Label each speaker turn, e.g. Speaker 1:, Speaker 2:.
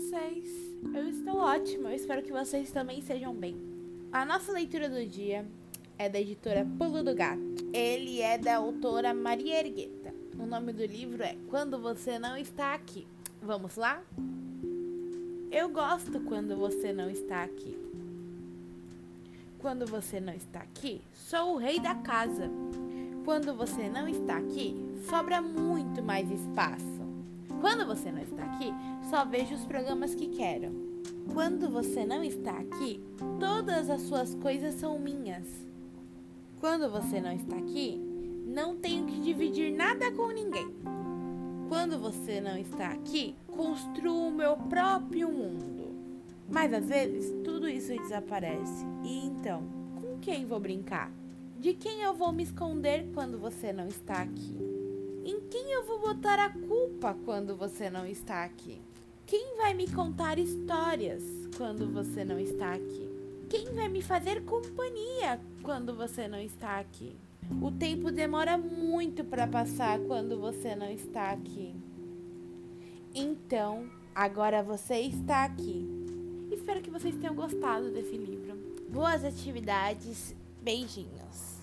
Speaker 1: vocês? Eu estou ótima, eu espero que vocês também sejam bem. A nossa leitura do dia é da editora Pulo do Gato. Ele é da autora Maria Ergueta. O nome do livro é Quando Você Não Está Aqui. Vamos lá? Eu gosto quando você não está aqui. Quando você não está aqui, sou o rei da casa. Quando você não está aqui, sobra muito mais espaço. Quando você não está aqui, só vejo os programas que quero. Quando você não está aqui, todas as suas coisas são minhas. Quando você não está aqui, não tenho que dividir nada com ninguém. Quando você não está aqui, construo o meu próprio mundo. Mas às vezes tudo isso desaparece. E então, com quem vou brincar? De quem eu vou me esconder quando você não está aqui? Em quem eu vou botar a culpa quando você não está aqui? Quem vai me contar histórias quando você não está aqui? Quem vai me fazer companhia quando você não está aqui? O tempo demora muito para passar quando você não está aqui. Então, agora você está aqui. Espero que vocês tenham gostado desse livro. Boas atividades. Beijinhos.